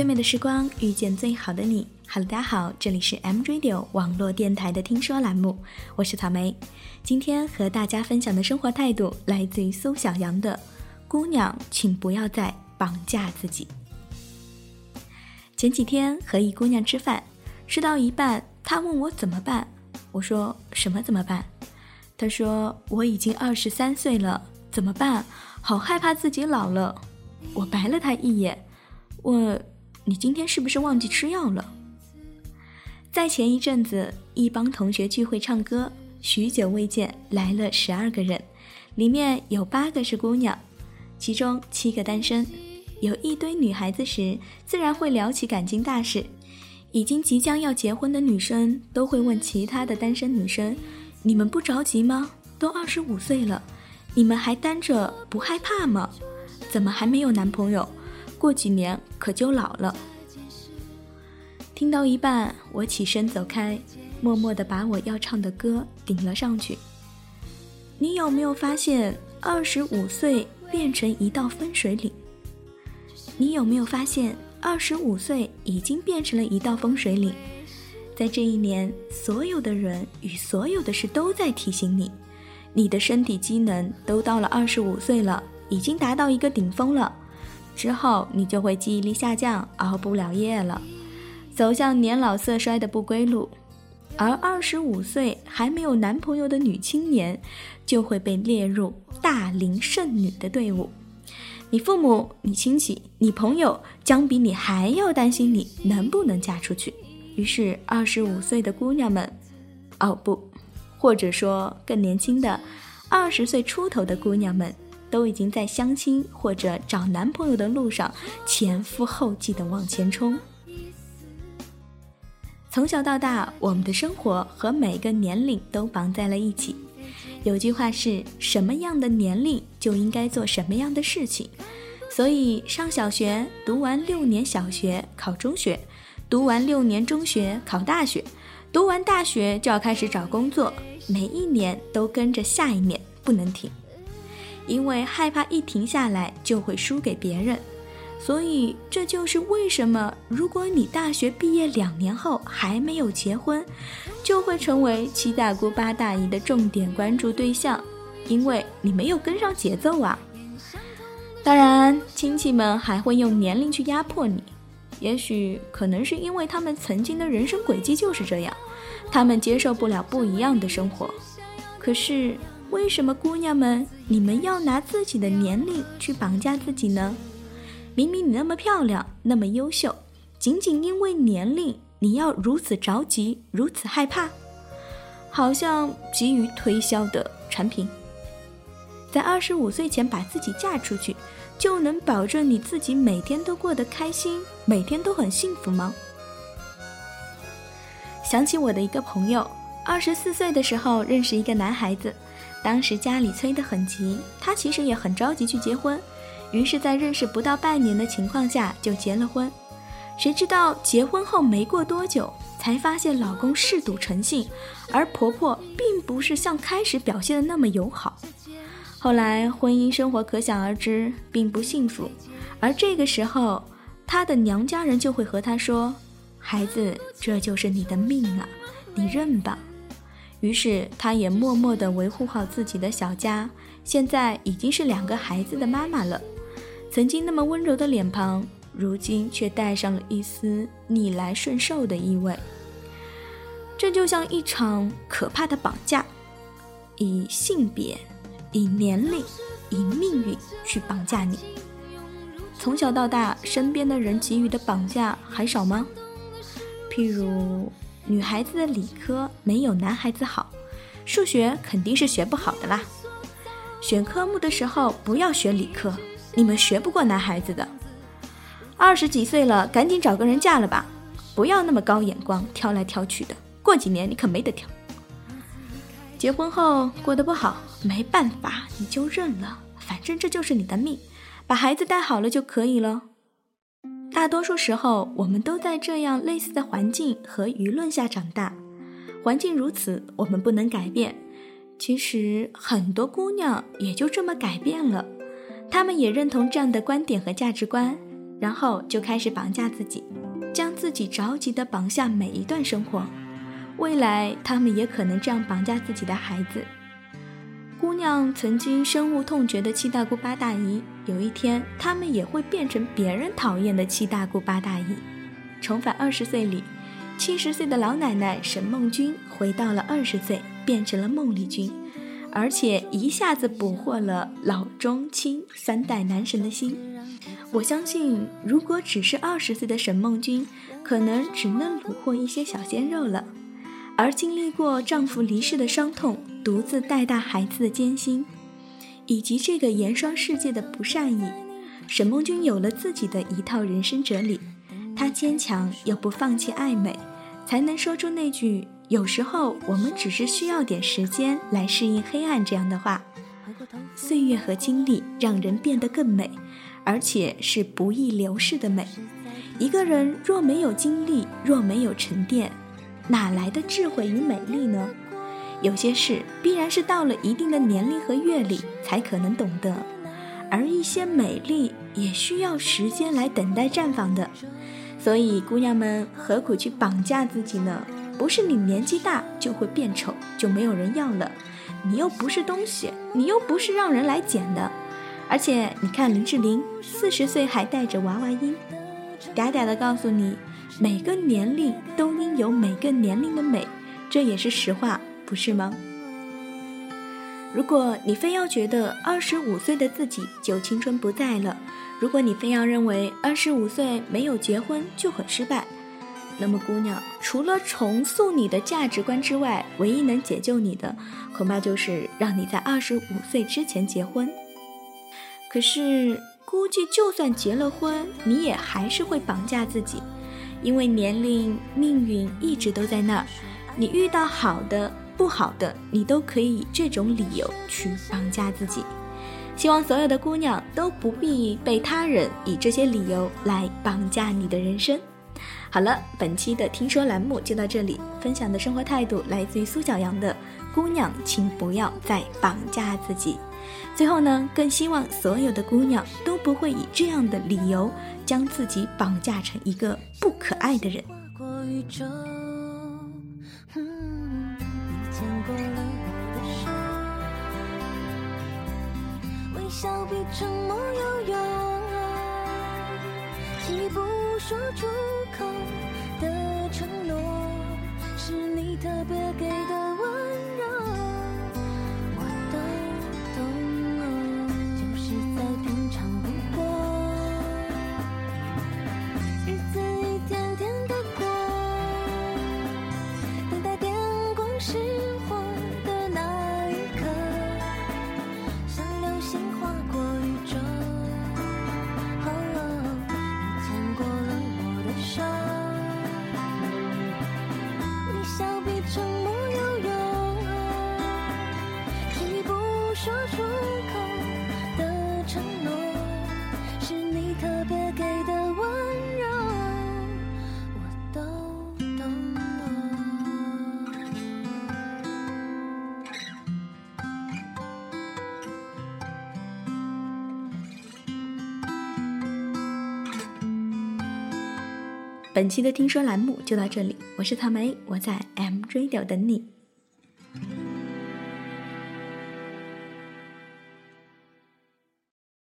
最美的时光遇见最好的你。Hello，大家好，这里是 M Radio 网络电台的听说栏目，我是草莓。今天和大家分享的生活态度来自于苏小阳的“姑娘，请不要再绑架自己”。前几天和一姑娘吃饭，吃到一半，她问我怎么办，我说什么怎么办？她说我已经二十三岁了，怎么办？好害怕自己老了。我白了她一眼，问你今天是不是忘记吃药了？在前一阵子，一帮同学聚会唱歌，许久未见，来了十二个人，里面有八个是姑娘，其中七个单身。有一堆女孩子时，自然会聊起感情大事。已经即将要结婚的女生都会问其他的单身女生：“你们不着急吗？都二十五岁了，你们还单着不害怕吗？怎么还没有男朋友？过几年可就老了。”听到一半，我起身走开，默默地把我要唱的歌顶了上去。你有没有发现，二十五岁变成一道分水岭？你有没有发现，二十五岁已经变成了一道分水岭？在这一年，所有的人与所有的事都在提醒你，你的身体机能都到了二十五岁了，已经达到一个顶峰了。之后，你就会记忆力下降，熬不了夜了。走向年老色衰的不归路，而二十五岁还没有男朋友的女青年，就会被列入大龄剩女的队伍。你父母、你亲戚、你朋友将比你还要担心你能不能嫁出去。于是，二十五岁的姑娘们，哦不，或者说更年轻的二十岁出头的姑娘们，都已经在相亲或者找男朋友的路上前赴后继地往前冲。从小到大，我们的生活和每个年龄都绑在了一起。有句话是什么样的年龄就应该做什么样的事情，所以上小学读完六年小学考中学，读完六年中学考大学，读完大学就要开始找工作，每一年都跟着下一年不能停，因为害怕一停下来就会输给别人。所以，这就是为什么，如果你大学毕业两年后还没有结婚，就会成为七大姑八大姨的重点关注对象，因为你没有跟上节奏啊。当然，亲戚们还会用年龄去压迫你，也许可能是因为他们曾经的人生轨迹就是这样，他们接受不了不一样的生活。可是，为什么姑娘们，你们要拿自己的年龄去绑架自己呢？明明你那么漂亮，那么优秀，仅仅因为年龄，你要如此着急，如此害怕，好像急于推销的产品。在二十五岁前把自己嫁出去，就能保证你自己每天都过得开心，每天都很幸福吗？想起我的一个朋友，二十四岁的时候认识一个男孩子，当时家里催得很急，他其实也很着急去结婚。于是，在认识不到半年的情况下就结了婚，谁知道结婚后没过多久，才发现老公嗜赌成性，而婆婆并不是像开始表现的那么友好。后来婚姻生活可想而知，并不幸福。而这个时候，她的娘家人就会和她说：“孩子，这就是你的命啊，你认吧。”于是，她也默默地维护好自己的小家，现在已经是两个孩子的妈妈了。曾经那么温柔的脸庞，如今却带上了一丝逆来顺受的意味。这就像一场可怕的绑架，以性别、以年龄、以命运去绑架你。从小到大，身边的人给予的绑架还少吗？譬如，女孩子的理科没有男孩子好，数学肯定是学不好的啦。选科目的时候不要选理科。你们学不过男孩子的，二十几岁了，赶紧找个人嫁了吧，不要那么高眼光，挑来挑去的，过几年你可没得挑。结婚后过得不好，没办法，你就认了，反正这就是你的命，把孩子带好了就可以了。大多数时候，我们都在这样类似的环境和舆论下长大，环境如此，我们不能改变。其实很多姑娘也就这么改变了。她们也认同这样的观点和价值观，然后就开始绑架自己，将自己着急的绑下每一段生活。未来，她们也可能这样绑架自己的孩子。姑娘曾经深恶痛绝的七大姑八大姨，有一天，他们也会变成别人讨厌的七大姑八大姨。重返二十岁里，七十岁的老奶奶沈梦君回到了二十岁，变成了孟丽君，而且一下子捕获了老中青三代男神的心。我相信，如果只是二十岁的沈梦君，可能只能虏获一些小鲜肉了。而经历过丈夫离世的伤痛，独自带大孩子的艰辛，以及这个盐霜世界的不善意，沈梦君有了自己的一套人生哲理。她坚强又不放弃爱美，才能说出那句“有时候我们只是需要点时间来适应黑暗”这样的话。岁月和经历让人变得更美，而且是不易流逝的美。一个人若没有经历，若没有沉淀。哪来的智慧与美丽呢？有些事必然是到了一定的年龄和阅历才可能懂得，而一些美丽也需要时间来等待绽放的。所以，姑娘们何苦去绑架自己呢？不是你年纪大就会变丑，就没有人要了。你又不是东西，你又不是让人来捡的。而且，你看林志玲四十岁还带着娃娃音，嗲嗲的告诉你。每个年龄都应有每个年龄的美，这也是实话，不是吗？如果你非要觉得二十五岁的自己就青春不在了，如果你非要认为二十五岁没有结婚就很失败，那么姑娘，除了重塑你的价值观之外，唯一能解救你的，恐怕就是让你在二十五岁之前结婚。可是，估计就算结了婚，你也还是会绑架自己。因为年龄、命运一直都在那儿，你遇到好的、不好的，你都可以以这种理由去绑架自己。希望所有的姑娘都不必被他人以这些理由来绑架你的人生。好了，本期的听说栏目就到这里，分享的生活态度来自于苏小阳的姑娘，请不要再绑架自己。最后呢，更希望所有的姑娘都不会以这样的理由将自己绑架成一个不可爱的人。握了我的手微笑比沉默有用，既不说出口的承诺，说出口的承诺，是你特别给的温柔，我都懂了。本期的听说栏目就到这里，我是草莓，我在 M Radio 等你。